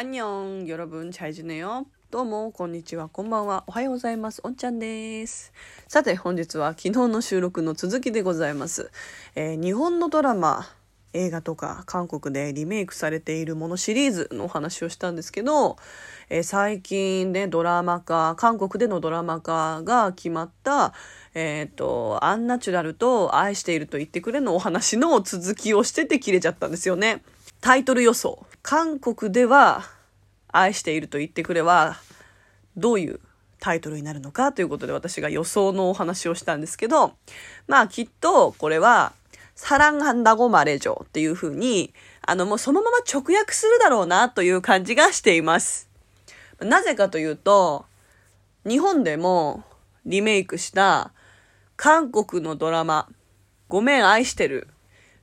アンニョン、よろぶん、チャイジネよ。どうも、こんにちは、こんばんは、おはようございます。おんちゃんです。さて、本日は昨日の収録の続きでございます。えー、日本のドラマ、映画とか韓国でリメイクされているものシリーズのお話をしたんですけど、えー、最近ね、ドラマ化、韓国でのドラマ化が決まった、えっ、ー、と、アンナチュラルと愛していると言ってくれのお話の続きをしてて切れちゃったんですよね。タイトル予想。韓国では愛していると言ってくれはどういうタイトルになるのかということで私が予想のお話をしたんですけど、まあきっとこれは、サランハンダゴマレジョっていう風に、あのもうそのまま直訳するだろうなという感じがしています。なぜかというと、日本でもリメイクした韓国のドラマ、ごめん愛してる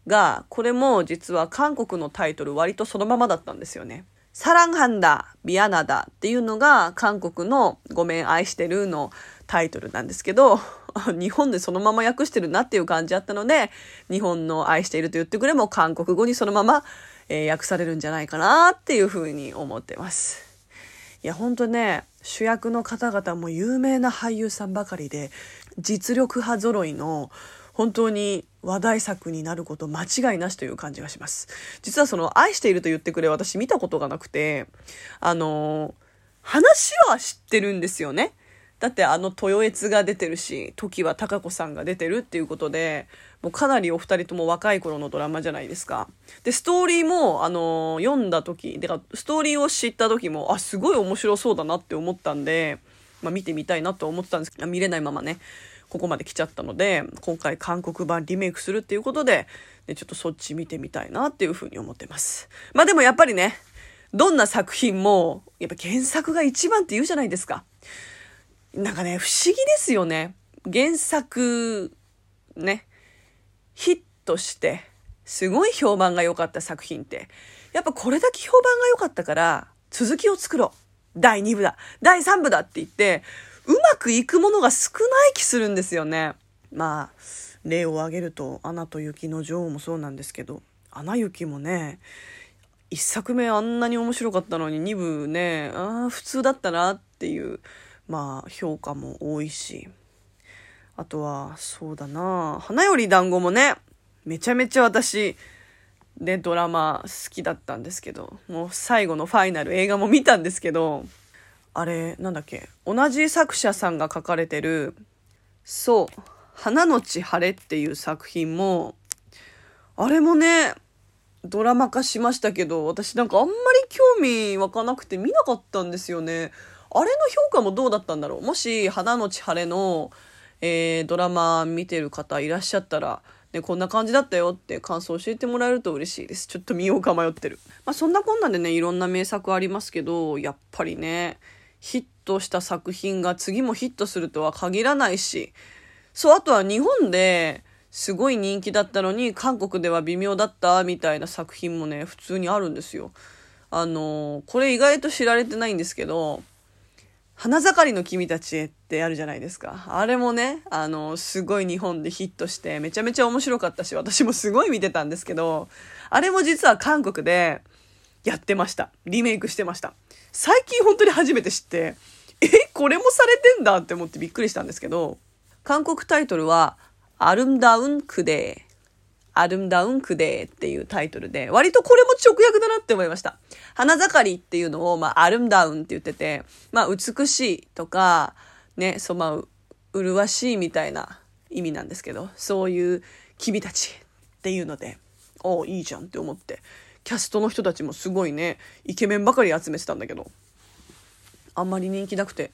が、これも実は韓国のタイトル割とそのままだったんですよね。サランハンダ、ビアナダっていうのが韓国のごめん愛してるのタイトルなんですけど、日本でそのまま訳してるなっていう感じあったので、日本の愛していると言ってくれも韓国語にそのまま、えー訳されるんじゃないかなっていうふうに思ってます。いや、ほんとね、主役の方々も有名な俳優さんばかりで、実力派揃いの、本当に話題作になること間違いなしという感じがします。実はその、愛していると言ってくれ、私見たことがなくて、あの、話は知ってるんですよね。だってあの豊悦が出てるし、時は貴子さんが出てるっていうことで、もうかなりお二人とも若い頃のドラマじゃないですか。で、ストーリーも、あの読んだ時、でか、ストーリーを知った時も、あ、すごい面白そうだなって思ったんで、まあ見てみたいなと思ってたんですけど、見れないままね、ここまで来ちゃったので、今回韓国版リメイクするっていうことで、でちょっとそっち見てみたいなっていうふうに思ってます。まあでもやっぱりね、どんな作品も、やっぱ原作が一番って言うじゃないですか。なんかね、不思議ですよね。原作、ね、ヒットして、すごい評判が良かった作品って、やっぱこれだけ評判が良かったから、続きを作ろう。第2部だ。第3部だって言って、うまくいくものが少ない気するんですよね。まあ、例を挙げると、アナと雪の女王もそうなんですけど、アナ雪もね、一作目あんなに面白かったのに二部ね、ああ、普通だったなっていう、まあ、評価も多いし。あとは、そうだな花より団子もね、めちゃめちゃ私、で、ドラマ好きだったんですけど、もう最後のファイナル映画も見たんですけど、あれ、なんだっけ、同じ作者さんが書かれてる、そう、花のち晴れっていう作品も、あれもね、ドラマ化しましたけど、私なんかあんまり興味湧かなくて見なかったんですよね。あれの評価もどうだったんだろう？もし、花のち晴れの、えードラマ見てる方いらっしゃったら、ね、こんな感じだったよって感想教えてもらえると嬉しいです。ちょっと見ようか迷ってる。まあそんなこんなでね、いろんな名作ありますけど、やっぱりね、ヒットした作品が次もヒットするとは限らないし、そう、あとは日本ですごい人気だったのに、韓国では微妙だったみたいな作品もね、普通にあるんですよ。あのこれ意外と知られてないんですけど、花盛りの君たちへってあるじゃないですか。あれもね、あの、すごい日本でヒットして、めちゃめちゃ面白かったし、私もすごい見てたんですけど、あれも実は韓国でやってました。リメイクしてました。最近本当に初めて知って、え、これもされてんだって思ってびっくりしたんですけど、韓国タイトルは、アルムダウンクデー。アルムダウンクデーっていうタイトルで、割とこれも直訳だなって思いました。花盛りっていうのを、まあ、アルムダウンって言ってて、まあ、美しいとか、ね、そう、まあ、麗しいみたいな意味なんですけど、そういう君たちっていうので、おいいじゃんって思って、キャストの人たちもすごいね、イケメンばかり集めてたんだけど、あんまり人気なくて、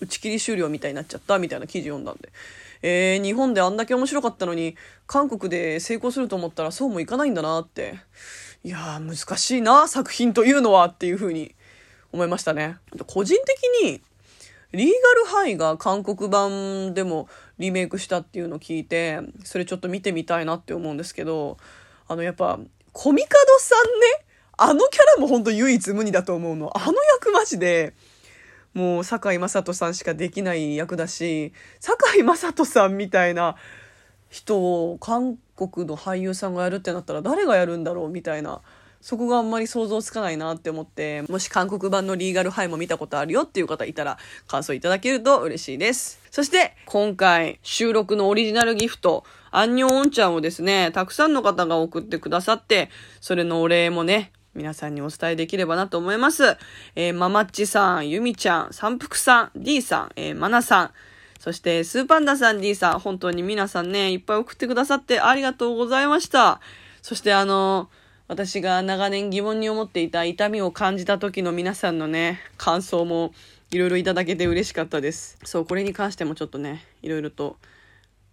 打ち切り終了みたいになっちゃったみたいな記事読んだんで。えー、日本であんだけ面白かったのに、韓国で成功すると思ったらそうもいかないんだなって。いやー、難しいな、作品というのはっていうふうに思いましたね。個人的に、リーガルハイが韓国版でもリメイクしたっていうのを聞いて、それちょっと見てみたいなって思うんですけど、あの、やっぱ、コミカドさんね、あのキャラも本当唯一無二だと思うの。あの役マジで、もう、堺雅人さんしかできない役だし、堺雅人さんみたいな人を韓国の俳優さんがやるってなったら誰がやるんだろうみたいなそこがあんまり想像つかないなって思って、もし韓国版のリーガルハイも見たことあるよっていう方いたら感想いただけると嬉しいです。そして、今回収録のオリジナルギフト、アンニョンオンちゃんをですね、たくさんの方が送ってくださって、それのお礼もね、皆さんにお伝えできればなと思います。えー、ママッチさん、ユミちゃん、三福さん、D さん、えー、マナさん、そして、スーパンダさん、D さん、本当に皆さんね、いっぱい送ってくださってありがとうございました。そして、あのー私が長年疑問に思っていた痛みを感じた時の皆さんのね、感想もいろいろいただけて嬉しかったです。そう、これに関してもちょっとね、いろいろと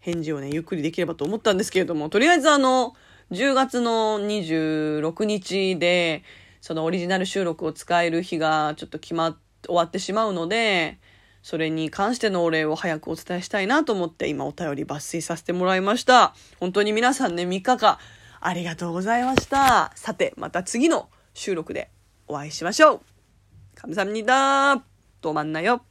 返事をね、ゆっくりできればと思ったんですけれども、とりあえずあの、10月の26日で、そのオリジナル収録を使える日がちょっと決まっ、終わってしまうので、それに関してのお礼を早くお伝えしたいなと思って今お便り抜粋させてもらいました。本当に皆さんね、3日間ありがとうございました。さて、また次の収録でお会いしましょう。감사합니 다。 どまんなよ。